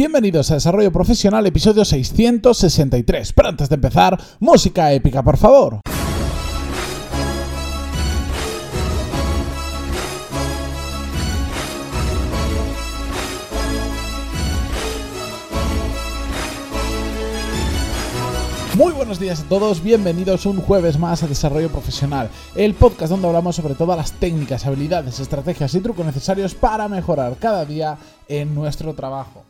Bienvenidos a Desarrollo Profesional, episodio 663. Pero antes de empezar, música épica, por favor. Muy buenos días a todos, bienvenidos un jueves más a Desarrollo Profesional, el podcast donde hablamos sobre todas las técnicas, habilidades, estrategias y trucos necesarios para mejorar cada día en nuestro trabajo.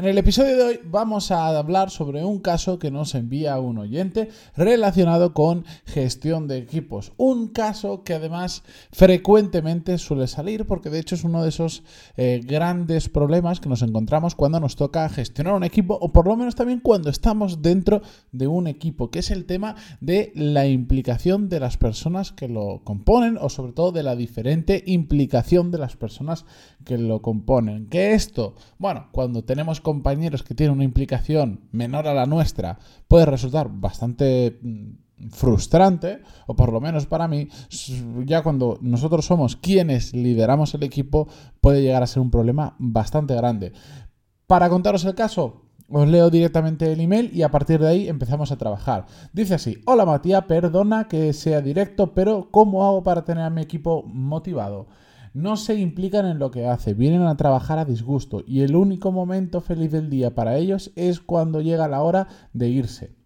En el episodio de hoy vamos a hablar sobre un caso que nos envía un oyente relacionado con gestión de equipos. Un caso que además frecuentemente suele salir porque de hecho es uno de esos eh, grandes problemas que nos encontramos cuando nos toca gestionar un equipo o por lo menos también cuando estamos dentro de un equipo, que es el tema de la implicación de las personas que lo componen o sobre todo de la diferente implicación de las personas que lo componen. Que esto, bueno, cuando tenemos compañeros que tienen una implicación menor a la nuestra, puede resultar bastante mm, frustrante, o por lo menos para mí, ya cuando nosotros somos quienes lideramos el equipo, puede llegar a ser un problema bastante grande. Para contaros el caso, os leo directamente el email y a partir de ahí empezamos a trabajar. Dice así, hola Matías, perdona que sea directo, pero ¿cómo hago para tener a mi equipo motivado? No se implican en lo que hace, vienen a trabajar a disgusto y el único momento feliz del día para ellos es cuando llega la hora de irse.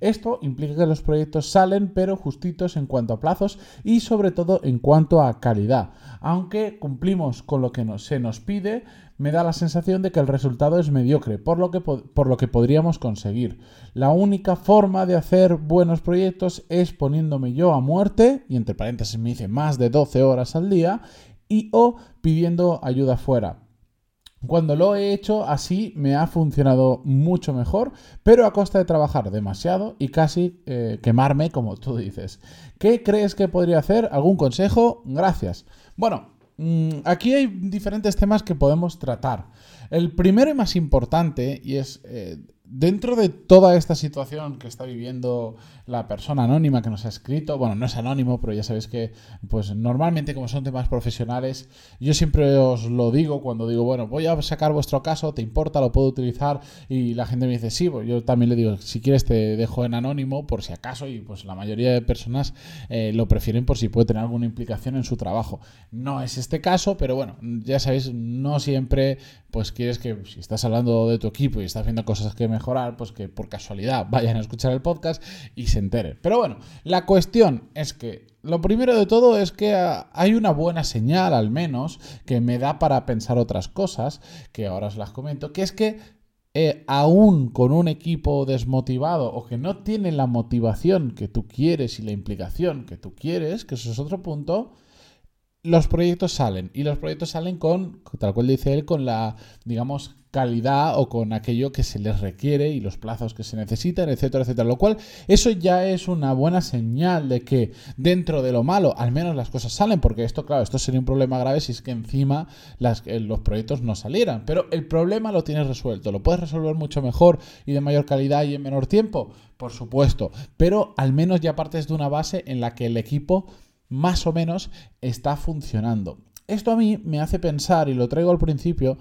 Esto implica que los proyectos salen pero justitos en cuanto a plazos y sobre todo en cuanto a calidad. Aunque cumplimos con lo que se nos pide, me da la sensación de que el resultado es mediocre, por lo, que, por lo que podríamos conseguir. La única forma de hacer buenos proyectos es poniéndome yo a muerte, y entre paréntesis me dice más de 12 horas al día, y o pidiendo ayuda fuera. Cuando lo he hecho así me ha funcionado mucho mejor, pero a costa de trabajar demasiado y casi eh, quemarme, como tú dices. ¿Qué crees que podría hacer? ¿Algún consejo? Gracias. Bueno, mm, aquí hay diferentes temas que podemos tratar. El primero y más importante, y es eh, dentro de toda esta situación que está viviendo la persona anónima que nos ha escrito, bueno, no es anónimo, pero ya sabéis que, pues normalmente como son temas profesionales, yo siempre os lo digo cuando digo, bueno, voy a sacar vuestro caso, ¿te importa? ¿Lo puedo utilizar? Y la gente me dice, sí, pues yo también le digo, si quieres te dejo en anónimo por si acaso, y pues la mayoría de personas eh, lo prefieren por si puede tener alguna implicación en su trabajo. No es este caso, pero bueno, ya sabéis, no siempre pues quieres que si estás hablando de tu equipo y estás haciendo cosas que mejorar, pues que por casualidad vayan a escuchar el podcast y se entere. Pero bueno, la cuestión es que lo primero de todo es que hay una buena señal, al menos, que me da para pensar otras cosas, que ahora os las comento, que es que eh, aún con un equipo desmotivado o que no tiene la motivación que tú quieres y la implicación que tú quieres, que eso es otro punto, los proyectos salen y los proyectos salen con, tal cual dice él, con la, digamos, calidad o con aquello que se les requiere y los plazos que se necesitan, etcétera, etcétera. Lo cual, eso ya es una buena señal de que dentro de lo malo, al menos las cosas salen, porque esto, claro, esto sería un problema grave si es que encima eh, los proyectos no salieran. Pero el problema lo tienes resuelto, lo puedes resolver mucho mejor y de mayor calidad y en menor tiempo, por supuesto. Pero al menos ya partes de una base en la que el equipo más o menos está funcionando. Esto a mí me hace pensar, y lo traigo al principio,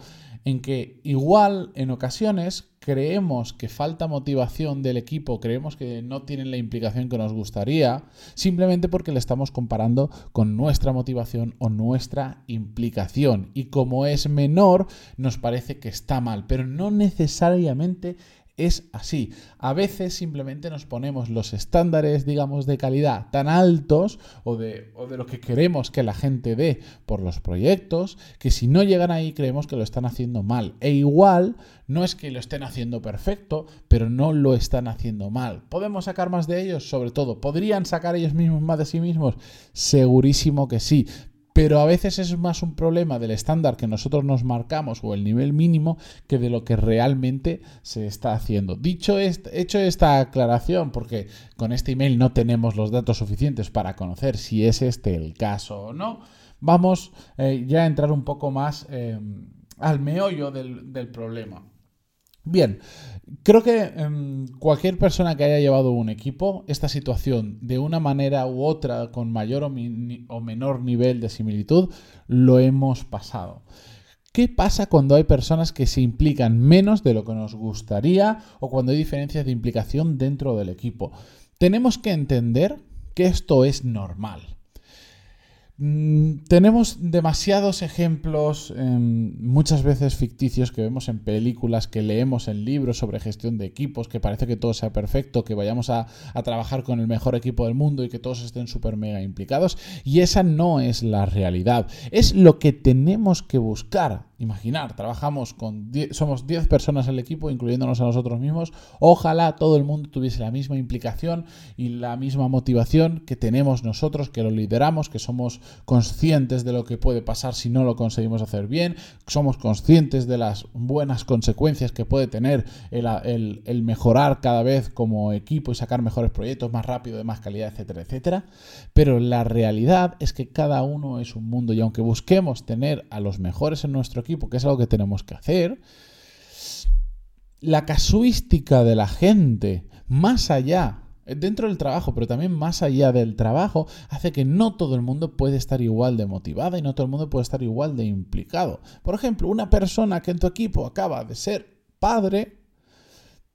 en que igual en ocasiones creemos que falta motivación del equipo, creemos que no tienen la implicación que nos gustaría, simplemente porque le estamos comparando con nuestra motivación o nuestra implicación. Y como es menor, nos parece que está mal, pero no necesariamente es así. A veces simplemente nos ponemos los estándares, digamos, de calidad tan altos o de, o de, lo que queremos que la gente dé por los proyectos, que si no llegan ahí creemos que lo están haciendo mal. E igual no es que lo estén haciendo perfecto, pero no lo están haciendo mal. ¿Podemos sacar más de ellos? Sobre todo, ¿podrían sacar ellos mismos más de sí mismos? Segurísimo que sí pero a veces es más un problema del estándar que nosotros nos marcamos o el nivel mínimo que de lo que realmente se está haciendo. Dicho hecho esta aclaración, porque con este email no tenemos los datos suficientes para conocer si es este el caso o no, vamos eh, ya a entrar un poco más eh, al meollo del problema. Bien, creo que em, cualquier persona que haya llevado un equipo, esta situación de una manera u otra, con mayor o, menor nivel de similitud, lo hemos pasado. ¿Qué pasa cuando hay personas que se implican menos de lo que nos gustaría o cuando hay diferencias de implicación dentro del equipo? Tenemos que entender que esto es normal. Mm, tenemos demasiados ejemplos, em, muchas veces ficticios, que vemos en películas, que leemos en libros sobre gestión de equipos, que parece que todo sea perfecto, que vayamos a, a trabajar con el mejor equipo del mundo y que todos estén súper mega implicados. Y esa no es la realidad. Es lo que tenemos que buscar Imaginar, trabajamos con somos 10 personas en el equipo, incluyéndonos a nosotros mismos. Ojalá todo el mundo tuviese la misma implicación y la misma motivación que tenemos nosotros, que lo lideramos, que somos conscientes de lo que puede pasar si no lo conseguimos hacer bien, somos conscientes de las buenas consecuencias que puede tener el, el mejorar cada vez como equipo y sacar mejores proyectos más rápido, de más calidad, etcétera, etcétera. Pero la realidad es que cada uno es un mundo y aunque busquemos tener a los mejores en nuestro equipo, porque es algo que tenemos que hacer, la casuística de la gente, más allá, dentro del trabajo, pero también más allá del trabajo, hace que no todo el mundo puede estar igual de motivada y no todo el mundo puede estar igual de implicado. Por ejemplo, una persona que en tu equipo acaba de ser padre,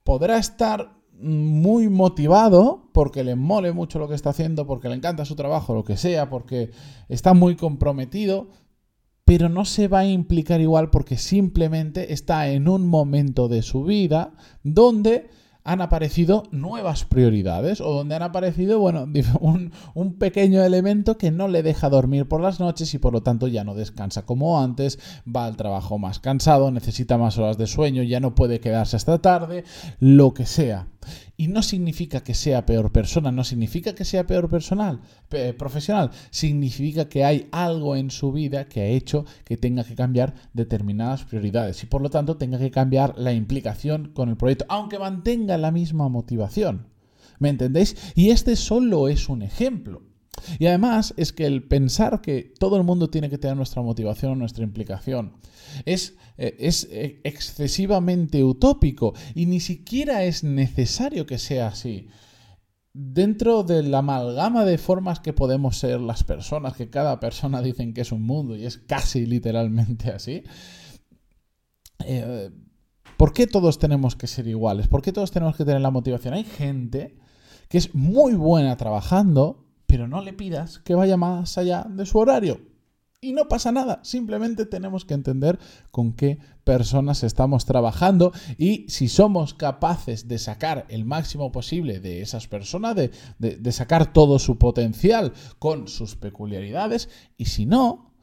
podrá estar muy motivado porque le mole mucho lo que está haciendo, porque le encanta su trabajo, lo que sea, porque está muy comprometido, pero no se va a implicar igual porque simplemente está en un momento de su vida donde han aparecido nuevas prioridades o donde han aparecido, bueno, un, pequeño elemento que no le deja dormir por las noches y por lo tanto ya no descansa como antes, va al trabajo más cansado, necesita más horas de sueño, ya no puede quedarse hasta tarde, lo que sea. Y no significa que sea peor persona, no significa que sea peor personal, profesional, significa que hay algo en su vida que ha hecho que tenga que cambiar determinadas prioridades y por lo tanto tenga que cambiar la implicación con el proyecto, aunque mantenga la misma motivación. ¿Me entendéis? Y este solo es un ejemplo. Y además es que el pensar que todo el mundo tiene que tener nuestra motivación nuestra implicación es, eh, es eh, excesivamente utópico y ni siquiera es necesario que sea así. Dentro de la amalgama de formas que podemos ser las personas, que cada persona dicen que es un mundo y es casi literalmente así, eh, ¿por qué todos tenemos que ser iguales? ¿Por qué todos tenemos que tener la motivación? Hay gente que es muy buena trabajando, pero no le pidas que vaya más allá de su horario. Y no pasa nada, simplemente tenemos que entender con qué personas estamos trabajando y si somos capaces de sacar el máximo posible de esas personas, de, de sacar todo su potencial con sus peculiaridades y si no,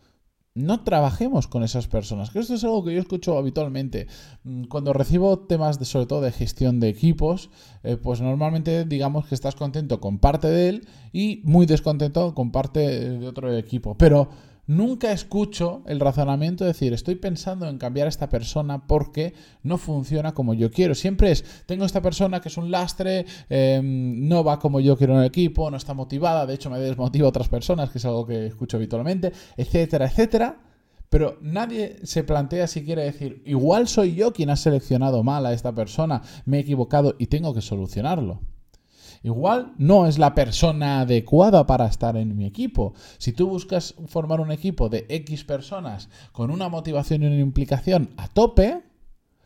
no trabajemos con esas personas. Que esto es algo que yo escucho habitualmente. Mm, cuando recibo temas de, sobre todo de gestión de equipos, eh, pues normalmente digamos que estás contento con parte de él y muy descontento con parte de otro equipo. Pero nunca escucho el razonamiento de decir, estoy pensando en cambiar a esta persona porque no funciona como yo quiero. Siempre es, tengo esta persona que es un lastre, em, no va como yo quiero en el equipo, no está motivada, de hecho me desmotiva a otras personas, que es algo que escucho habitualmente, etcétera, etcétera. Pero nadie se plantea si quiere decir, igual soy yo quien ha seleccionado mal a esta persona, me he equivocado y tengo que solucionarlo. Igual no es la persona adecuada para estar en mi equipo. Si tú buscas formar un equipo de X personas con una motivación y una implicación a tope,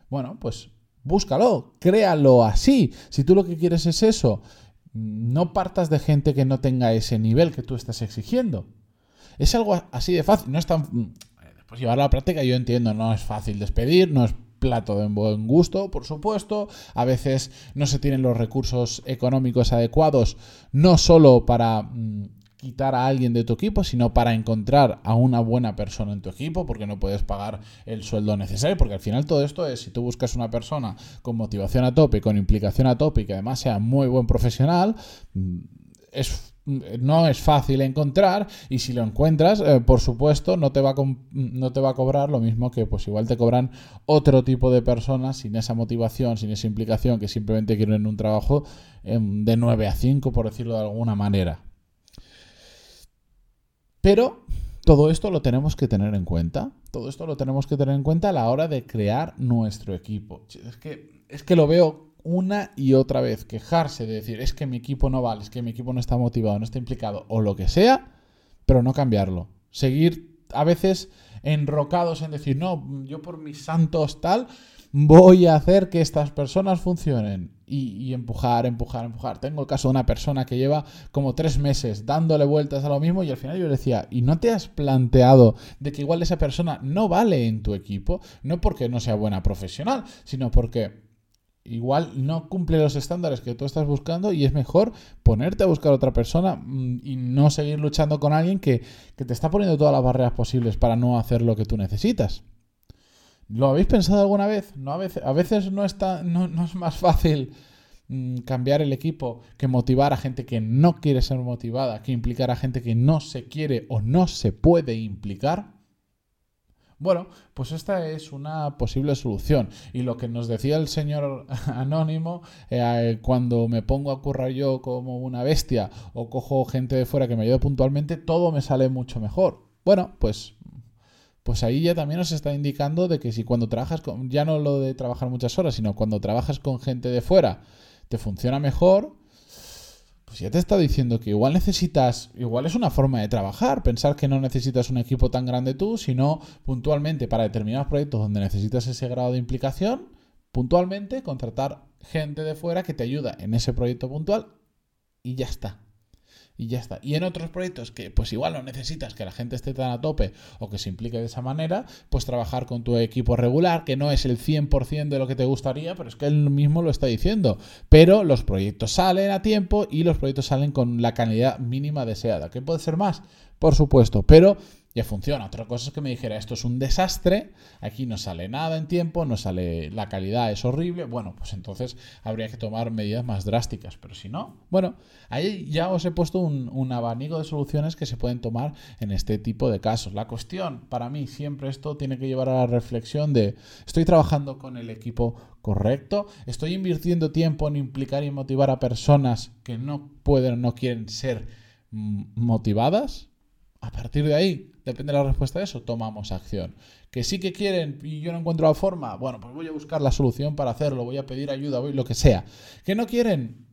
bueno, pues búscalo, créalo así. Si tú lo que quieres es eso, no partas de gente que no tenga ese nivel que tú estás exigiendo. Es algo así de fácil, no es tan... Después llevarlo a la práctica yo entiendo, no es fácil despedir, no es plato de buen gusto, por supuesto. A veces no se tienen los recursos económicos adecuados, no solo para mm, quitar a alguien de tu equipo, sino para encontrar a una buena persona en tu equipo, porque no puedes pagar el sueldo necesario, porque al final todo esto es, si tú buscas una persona con motivación a tope, con implicación a tope y que además sea muy buen profesional, mm, no es fácil encontrar y si lo encuentras, eh, por supuesto, no te, va a no te va a cobrar lo mismo que pues igual te cobran otro tipo de personas sin esa motivación, sin esa implicación, que simplemente quieren un trabajo em, de 9 a 5, por decirlo de alguna manera. Pero todo esto lo tenemos que tener en cuenta. Todo esto lo tenemos que tener en cuenta a la hora de crear nuestro equipo. Es que, es que lo veo una y otra vez, quejarse de decir, es que mi equipo no vale, es que mi equipo no está motivado, no está implicado, o lo que sea, pero no cambiarlo. Seguir a veces enrocados en decir, no, yo por mis santos tal, voy a hacer que estas personas funcionen. Y, empujar, empujar, empujar. Tengo el caso de una persona que lleva como tres meses dándole vueltas a lo mismo y al final yo le decía, ¿y no te has planteado de que igual esa persona no vale en tu equipo? No porque no sea buena profesional, sino porque igual no cumple los estándares que tú estás buscando y es mejor ponerte a buscar otra persona mm, y no seguir luchando con alguien que, que te está poniendo todas las barreras posibles para no hacer lo que tú necesitas. ¿Lo habéis pensado alguna vez? No, a, veces, a veces no, está, no, no es más fácil mm, cambiar el equipo que motivar a gente que no quiere ser motivada, que implicar a gente que no se quiere o no se puede implicar. Bueno, pues esta es una posible solución. Y lo que nos decía el señor anónimo, eh, cuando me pongo a currar yo como una bestia o cojo gente de fuera que me ayude puntualmente, todo me sale mucho mejor. Bueno, pues pues ahí ya también nos está indicando de que si cuando trabajas con, ya no lo de trabajar muchas horas, sino cuando trabajas con gente de fuera, te funciona mejor, pues ya te está diciendo que igual necesitas, igual es una forma de trabajar, pensar que no necesitas un equipo tan grande tú, sino puntualmente para determinados proyectos donde necesitas ese grado de implicación, puntualmente contratar gente de fuera que te ayuda en ese proyecto puntual y ya está y ya está. Y en otros proyectos que pues igual no necesitas que la gente esté tan a tope o que se implique de esa manera, pues trabajar con tu equipo regular, que no es el 100% de lo que te gustaría, pero es que él mismo lo está diciendo. Pero los proyectos salen a tiempo y los proyectos salen con la calidad mínima deseada. ¿Qué puede ser más? Por supuesto, pero ya funciona. Otra cosa es que me dijera, esto es un desastre, aquí no sale nada en tiempo, no sale, la calidad es horrible, bueno, pues entonces habría que tomar medidas más drásticas, pero si no, bueno, ahí ya os he puesto un, abanico de soluciones que se pueden tomar en este tipo de casos. La cuestión, para mí, siempre esto tiene que llevar a la reflexión de, ¿estoy trabajando con el equipo correcto? ¿Estoy invirtiendo tiempo en implicar y motivar a personas que no pueden o no quieren ser mm, motivadas? A partir de ahí, depende de la respuesta de eso, tomamos acción. Que sí que quieren y yo no encuentro la forma, bueno, pues voy a buscar la solución para hacerlo, voy a pedir ayuda, voy lo que sea. Que no quieren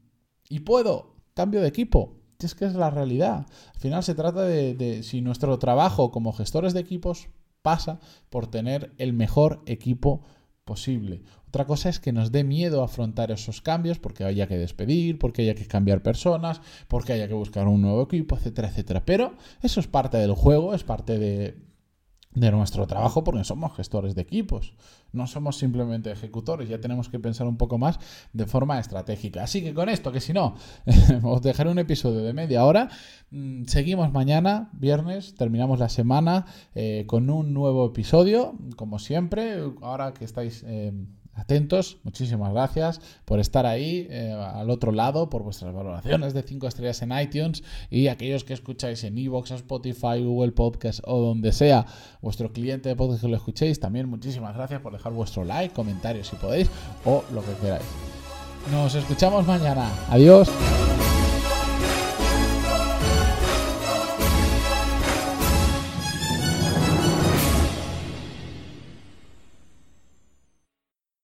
y puedo, cambio de equipo. Es que es la realidad. Al final se trata de, de si nuestro trabajo como gestores de equipos pasa por tener el mejor equipo posible. Otra cosa es que nos dé miedo afrontar esos cambios porque haya que despedir, porque haya que cambiar personas, porque haya que buscar un nuevo equipo, etcétera, etcétera. Pero eso es parte del juego, es parte de, nuestro trabajo porque somos gestores de equipos, no somos simplemente ejecutores, ya tenemos que pensar un poco más de forma estratégica. Así que con esto, que si no, os dejaré un episodio de media hora, mm, seguimos mañana, viernes, terminamos la semana eh, con un nuevo episodio, como siempre, ahora que estáis... Eh, atentos. Muchísimas gracias por estar ahí eh, al otro lado, por vuestras valoraciones de 5 estrellas en iTunes y aquellos que escucháis en Evox, Spotify, Google Podcast o donde sea vuestro cliente de podcast que lo escuchéis. También muchísimas gracias por dejar vuestro like, comentarios si podéis o lo que queráis. Nos escuchamos mañana. Adiós.